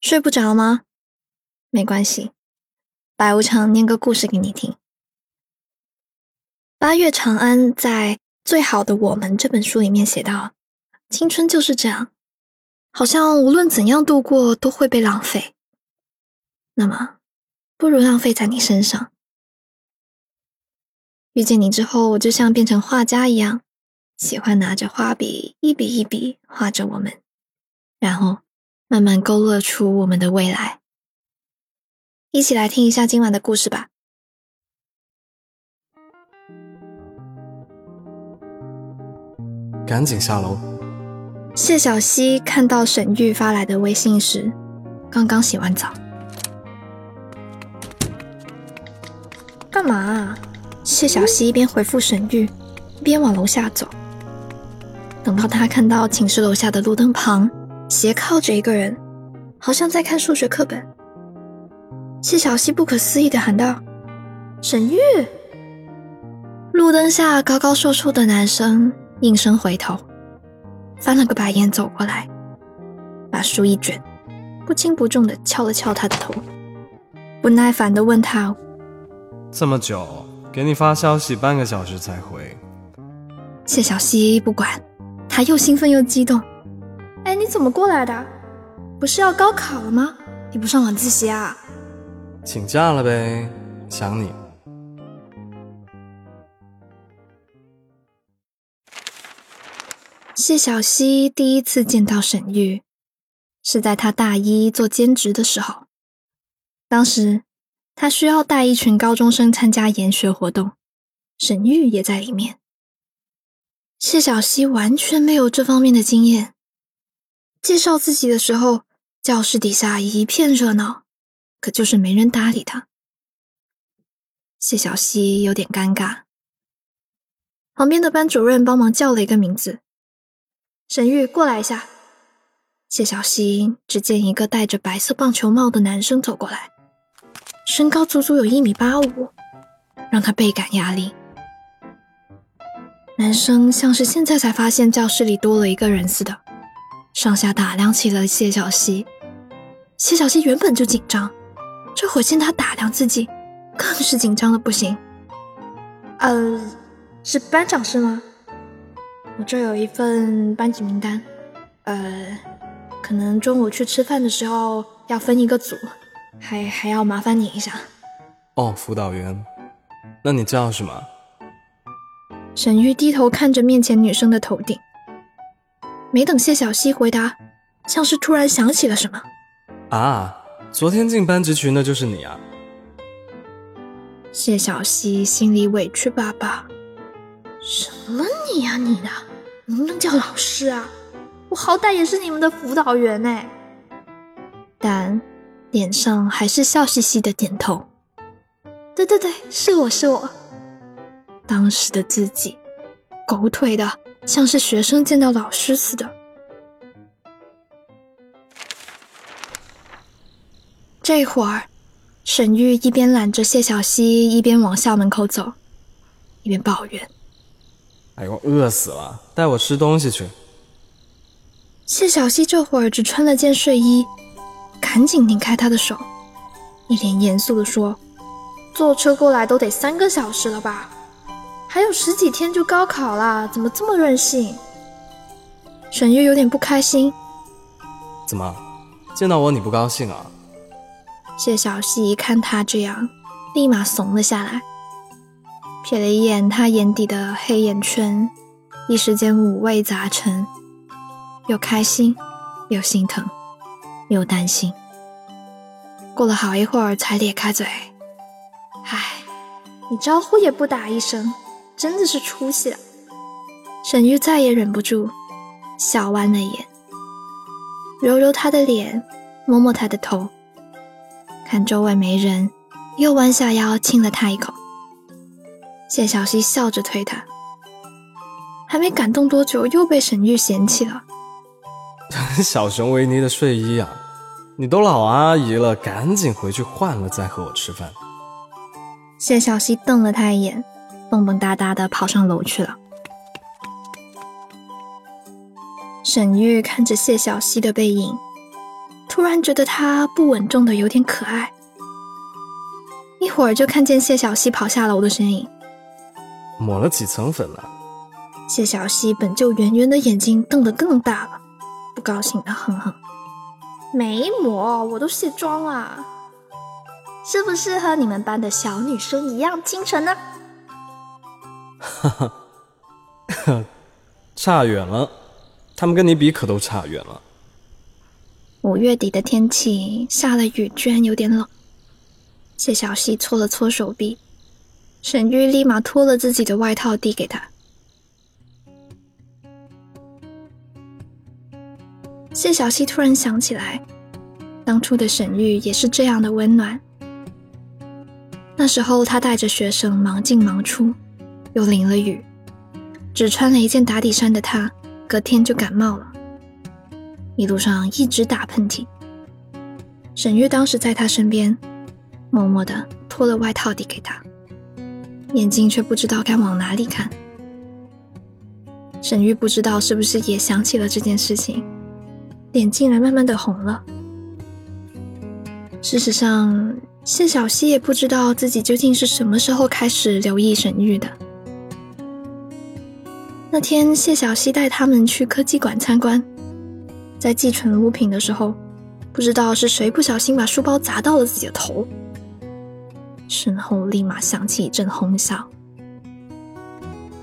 睡不着吗？没关系，白无常念个故事给你听。八月长安在《最好的我们》这本书里面写道：“青春就是这样，好像无论怎样度过都会被浪费。那么，不如浪费在你身上。遇见你之后，我就像变成画家一样，喜欢拿着画笔一笔一笔画着我们，然后。”慢慢勾勒出我们的未来。一起来听一下今晚的故事吧。赶紧下楼。谢小溪看到沈玉发来的微信时，刚刚洗完澡。干嘛？谢小溪一边回复沈玉，一边往楼下走。等到他看到寝室楼下的路灯旁。斜靠着一个人，好像在看数学课本。谢小溪不可思议的喊道：“沈玉！”路灯下高高瘦瘦的男生应声回头，翻了个白眼走过来，把书一卷，不轻不重的敲了敲他的头，不耐烦的问他：“这么久，给你发消息半个小时才回。”谢小溪不管，他又兴奋又激动。哎，你怎么过来的？不是要高考了吗？你不上晚自习啊？请假了呗，想你。谢小溪第一次见到沈玉，是在他大一做兼职的时候。当时他需要带一群高中生参加研学活动，沈玉也在里面。谢小溪完全没有这方面的经验。介绍自己的时候，教室底下一片热闹，可就是没人搭理他。谢小溪有点尴尬。旁边的班主任帮忙叫了一个名字：“沈玉，过来一下。”谢小溪只见一个戴着白色棒球帽的男生走过来，身高足足有一米八五，让他倍感压力。男生像是现在才发现教室里多了一个人似的。上下打量起了谢小溪，谢小溪原本就紧张，这会见他打量自己，更是紧张的不行。呃，是班长是吗？我这有一份班级名单，呃，可能中午去吃饭的时候要分一个组，还还要麻烦你一下。哦，辅导员，那你叫什么？沈玉低头看着面前女生的头顶。没等谢小溪回答，像是突然想起了什么。啊，昨天进班级群的就是你啊！谢小溪心里委屈巴巴。什么你呀你的，能不能叫老师啊？我好歹也是你们的辅导员哎。但脸上还是笑嘻嘻的点头。对对对，是我是我。当时的自己，狗腿的。像是学生见到老师似的。这会儿，沈玉一边揽着谢小溪，一边往校门口走，一边抱怨：“哎呦，饿死了，带我吃东西去。”谢小溪这会儿只穿了件睡衣，赶紧拧开他的手，一脸严肃地说：“坐车过来都得三个小时了吧？”还有十几天就高考了，怎么这么任性？沈月有点不开心。怎么，见到我你不高兴啊？谢小溪一看他这样，立马怂了下来，瞥了一眼他眼底的黑眼圈，一时间五味杂陈，又开心，又心疼，又担心。过了好一会儿，才咧开嘴：“唉，你招呼也不打一声。”真的是出息了，沈玉再也忍不住，笑弯了眼，揉揉他的脸，摸摸他的头，看周围没人，又弯下腰亲了他一口。谢小溪笑着推他，还没感动多久，又被沈玉嫌弃了。小熊维尼的睡衣啊，你都老阿姨了，赶紧回去换了再和我吃饭。谢小溪瞪了他一眼。蹦蹦哒哒的跑上楼去了。沈玉看着谢小溪的背影，突然觉得他不稳重的有点可爱。一会儿就看见谢小溪跑下楼的身影，抹了几层粉了。谢小溪本就圆圆的眼睛瞪得更大了，不高兴的哼哼：“没抹，我都卸妆了，是不是和你们班的小女生一样清纯呢？”哈哈，差远了，他们跟你比可都差远了。五月底的天气，下了雨，居然有点冷。谢小溪搓了搓手臂，沈玉立马脱了自己的外套递给他。谢小溪突然想起来，当初的沈玉也是这样的温暖。那时候他带着学生忙进忙出，又淋了雨，只穿了一件打底衫的他，隔天就感冒了。一路上一直打喷嚏，沈月当时在他身边，默默的脱了外套递给他，眼睛却不知道该往哪里看。沈玉不知道是不是也想起了这件事情，脸竟然慢慢的红了。事实上，谢小溪也不知道自己究竟是什么时候开始留意沈玉的。那天，谢小溪带他们去科技馆参观。在寄存物品的时候，不知道是谁不小心把书包砸到了自己的头，身后立马响起一阵哄笑。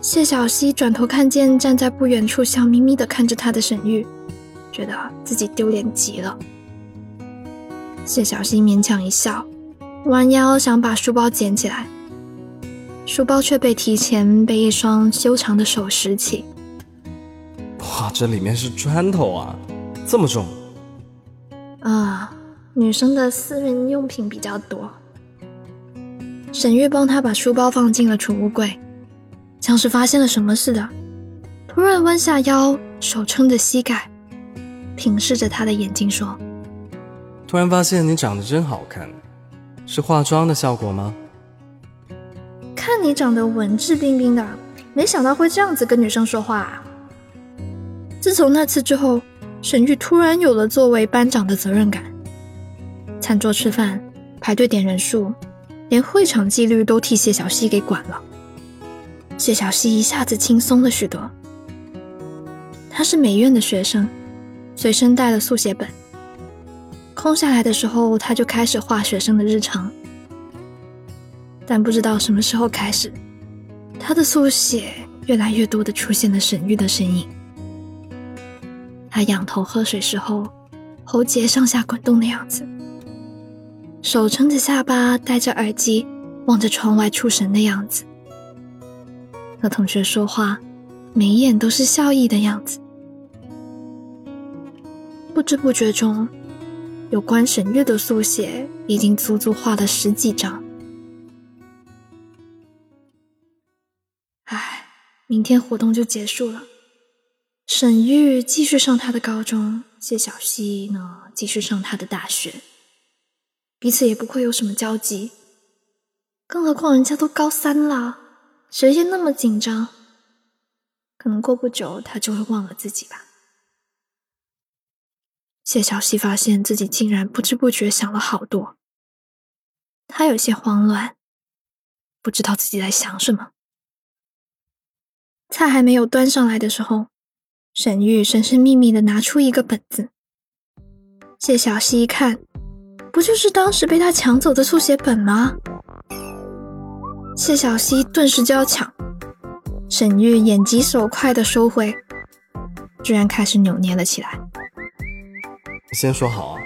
谢小溪转头看见站在不远处笑眯眯的看着他的沈玉，觉得自己丢脸极了。谢小溪勉强一笑，弯腰想把书包捡起来，书包却被提前被一双修长的手拾起。哇，这里面是砖头啊！这么重啊！女生的私人用品比较多。沈月帮他把书包放进了储物柜，像是发现了什么似的，突然弯下腰，手撑着膝盖，平视着他的眼睛说：“突然发现你长得真好看，是化妆的效果吗？”看你长得文质彬彬的，没想到会这样子跟女生说话。啊自从那次之后。沈玉突然有了作为班长的责任感，餐桌吃饭、排队点人数，连会场纪律都替谢小溪给管了。谢小溪一下子轻松了许多。他是美院的学生，随身带了速写本，空下来的时候他就开始画学生的日常。但不知道什么时候开始，他的速写越来越多的出现了沈玉的身影。他仰头喝水时候，喉结上下滚动的样子；手撑着下巴，戴着耳机，望着窗外出神的样子；和同学说话，眉眼都是笑意的样子。不知不觉中，有关沈月的速写已经足足画了十几张。明天活动就结束了。沈玉继续上他的高中，谢小溪呢继续上他的大学，彼此也不会有什么交集。更何况人家都高三了，谁也那么紧张？可能过不久他就会忘了自己吧。谢小溪发现自己竟然不知不觉想了好多，他有些慌乱，不知道自己在想什么。菜还没有端上来的时候。沈玉神神秘秘的拿出一个本子，谢小溪一看，不就是当时被他抢走的速写本吗？谢小溪顿时就要抢，沈玉眼疾手快的收回，居然开始扭捏了起来。先说好啊，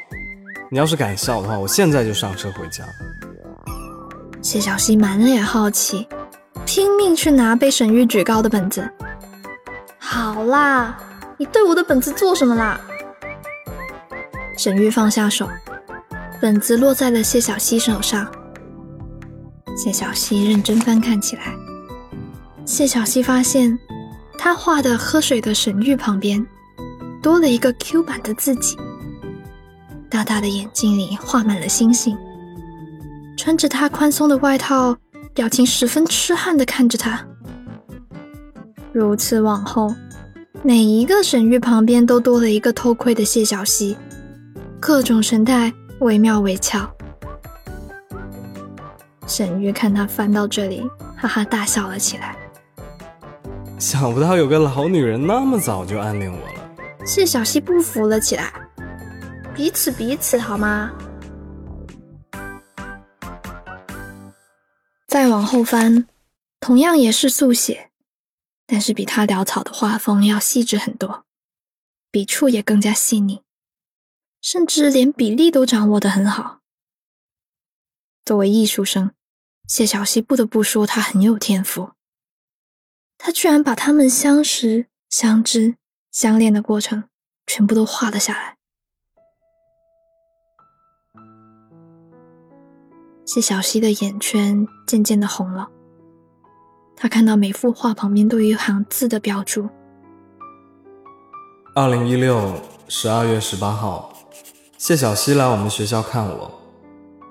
你要是敢笑的话，我现在就上车回家。谢小溪满脸好奇，拼命去拿被沈玉举高的本子。好啦，你对我的本子做什么啦？沈玉放下手，本子落在了谢小溪手上。谢小溪认真翻看起来，谢小溪发现他画的喝水的沈玉旁边多了一个 Q 版的自己，大大的眼睛里画满了星星，穿着他宽松的外套，表情十分痴汉的看着他。如此往后，每一个沈玉旁边都多了一个偷窥的谢小溪，各种神态惟妙惟肖。沈玉看他翻到这里，哈哈大笑了起来。想不到有个老女人那么早就暗恋我了。谢小溪不服了起来，彼此彼此好吗？再往后翻，同样也是速写，但是比他潦草的画风要细致很多，笔触也更加细腻，甚至连比例都掌握得很好。作为艺术生，谢小溪不得不说他很有天赋。他居然把他们相识、相知、相恋的过程全部都画了下来。谢小溪的眼圈渐渐的红了。他看到每幅画旁边都有一行字的标注：二零一六十二月十八号，谢小溪来我们学校看我，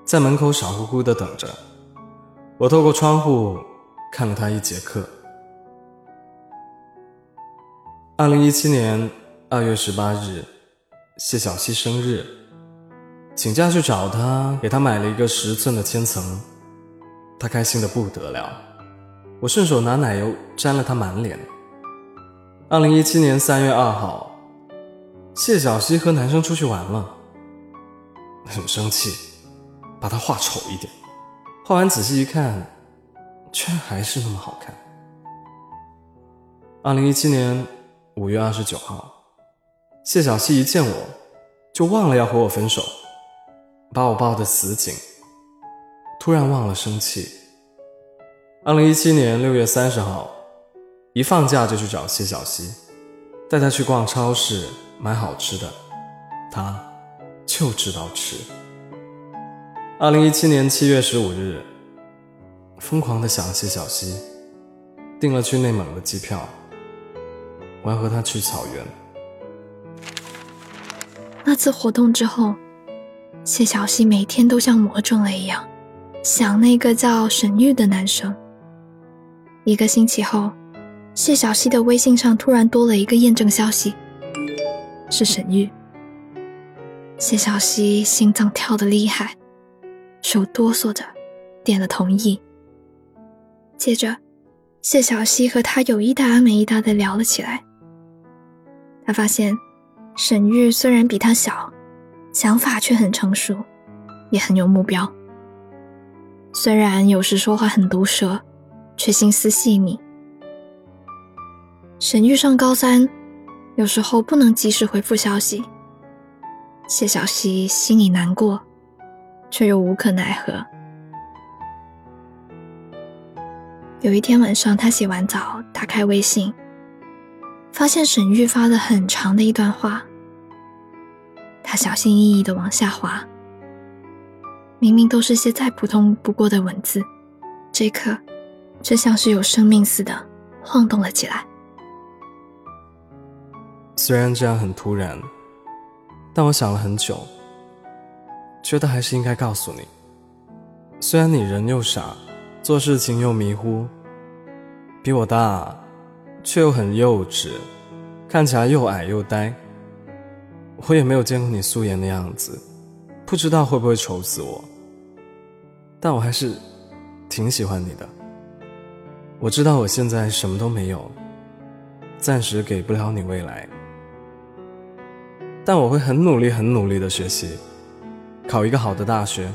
在门口傻乎乎的等着。我透过窗户看了他一节课。二零一七年二月十八日，谢小溪生日。请假去找他，给他买了一个十寸的千层，他开心的不得了。我顺手拿奶油沾了他满脸。二零一七年三月二号，谢小溪和男生出去玩了，很生气，把他画丑一点。画完仔细一看，却还是那么好看。二零一七年五月二十九号，谢小溪一见我，就忘了要和我分手。把我抱得死紧，突然忘了生气。二零一七年六月三十号，一放假就去找谢小溪，带她去逛超市买好吃的，她就知道吃。二零一七年七月十五日，疯狂的想谢小溪，订了去内蒙的机票，我要和她去草原。那次活动之后。谢小溪每天都像魔怔了一样，想那个叫沈玉的男生。一个星期后，谢小溪的微信上突然多了一个验证消息，是沈玉。谢小溪心脏跳得厉害，手哆嗦着，点了同意。接着，谢小溪和他有一搭没一搭的聊了起来。他发现，沈玉虽然比他小。想法却很成熟，也很有目标。虽然有时说话很毒舌，却心思细腻。沈玉上高三，有时候不能及时回复消息，谢小溪心里难过，却又无可奈何。有一天晚上，他洗完澡，打开微信，发现沈玉发了很长的一段话。他小心翼翼的往下滑，明明都是些再普通不过的文字，这一刻却像是有生命似的晃动了起来。虽然这样很突然，但我想了很久，觉得还是应该告诉你。虽然你人又傻，做事情又迷糊，比我大，却又很幼稚，看起来又矮又呆。我也没有见过你素颜的样子，不知道会不会丑死我。但我还是挺喜欢你的。我知道我现在什么都没有，暂时给不了你未来，但我会很努力、很努力的学习，考一个好的大学，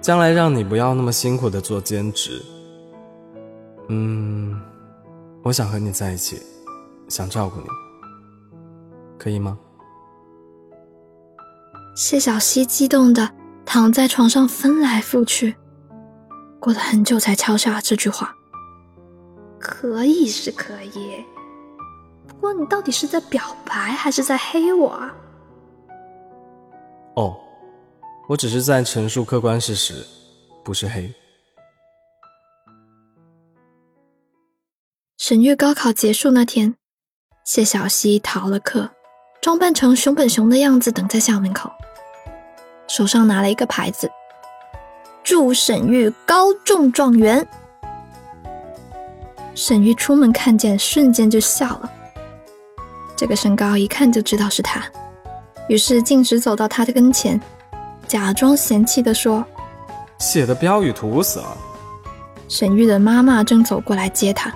将来让你不要那么辛苦的做兼职。嗯，我想和你在一起，想照顾你，可以吗？谢小溪激动的躺在床上翻来覆去，过了很久才敲下这句话：“可以是可以，不过你到底是在表白还是在黑我啊？”哦，我只是在陈述客观事实，不是黑。沈月高考结束那天，谢小溪逃了课，装扮成熊本熊的样子等在校门口。手上拿了一个牌子，祝沈玉高中状元。沈玉出门看见，瞬间就笑了。这个身高一看就知道是他，于是径直走到他的跟前，假装嫌弃地说：“写的标语涂死了。”沈玉的妈妈正走过来接他，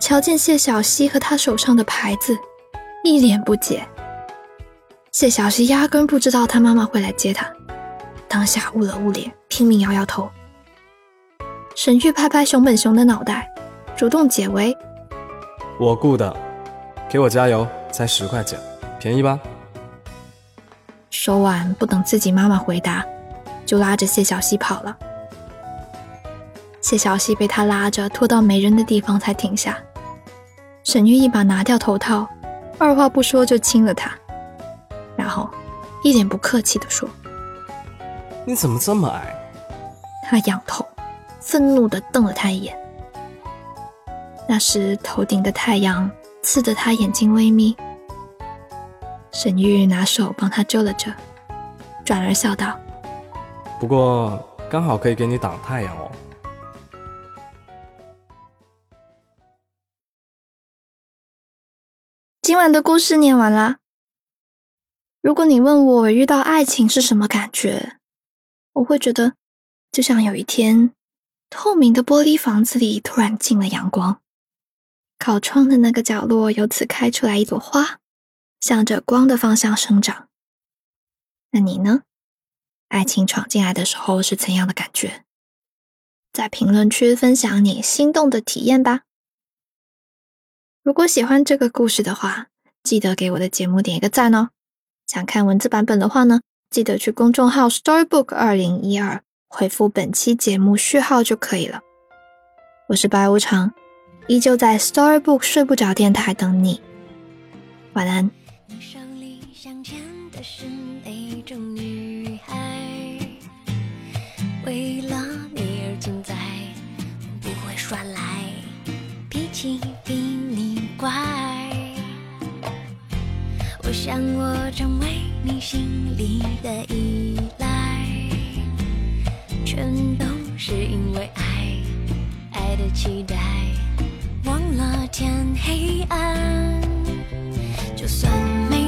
瞧见谢小溪和他手上的牌子，一脸不解。谢小溪压根不知道他妈妈会来接他，当下捂了捂脸，拼命摇摇头。沈玉拍拍熊本熊的脑袋，主动解围：“我雇的，给我加油，才十块钱，便宜吧？”说完，不等自己妈妈回答，就拉着谢小溪跑了。谢小溪被他拉着拖到没人的地方才停下。沈玉一把拿掉头套，二话不说就亲了他，然后一脸不客气地说：“你怎么这么矮？”他仰头，愤怒地瞪了他一眼。那时头顶的太阳刺得他眼睛微眯。沈玉拿手帮他遮了遮，转而笑道：“不过刚好可以给你挡太阳哦。”今晚的故事念完啦。如果你问我遇到爱情是什么感觉，我会觉得就像有一天，透明的玻璃房子里突然进了阳光，靠窗的那个角落由此开出来一朵花，向着光的方向生长。那你呢？爱情闯进来的时候是怎样的感觉？在评论区分享你心动的体验吧。如果喜欢这个故事的话，记得给我的节目点一个赞哦。想看文字版本的话呢，记得去公众号 Storybook 二零一二回复本期节目序号就可以了。我是白无常，依旧在 Storybook 睡不着电台等你。晚安。为想我成为你心里的依赖，全都是因为爱，爱的期待，忘了天黑暗，就算没。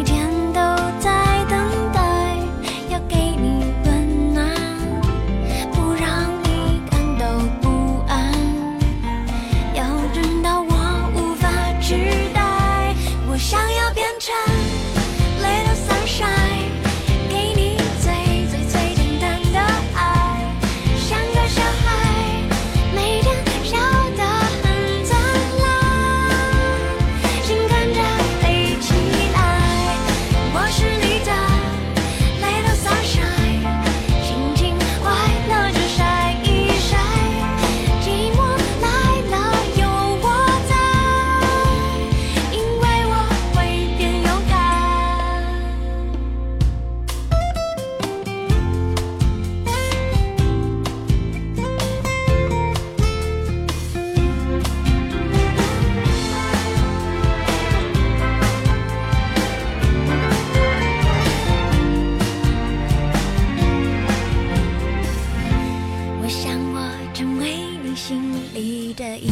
以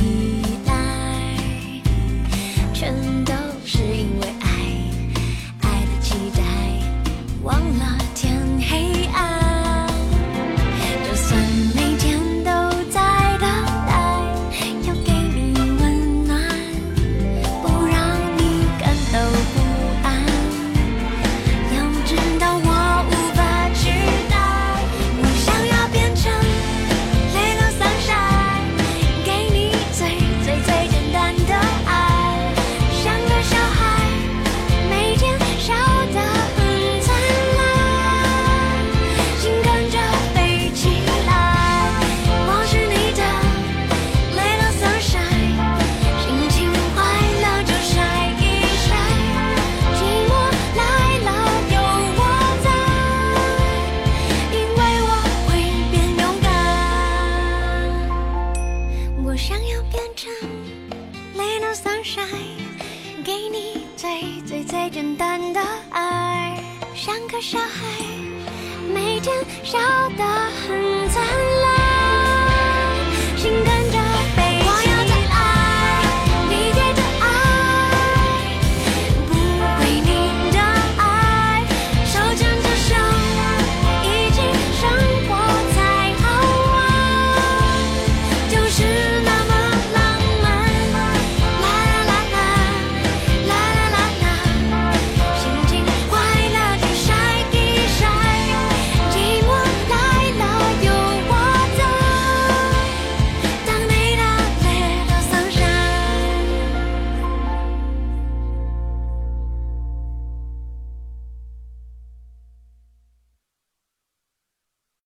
来全都是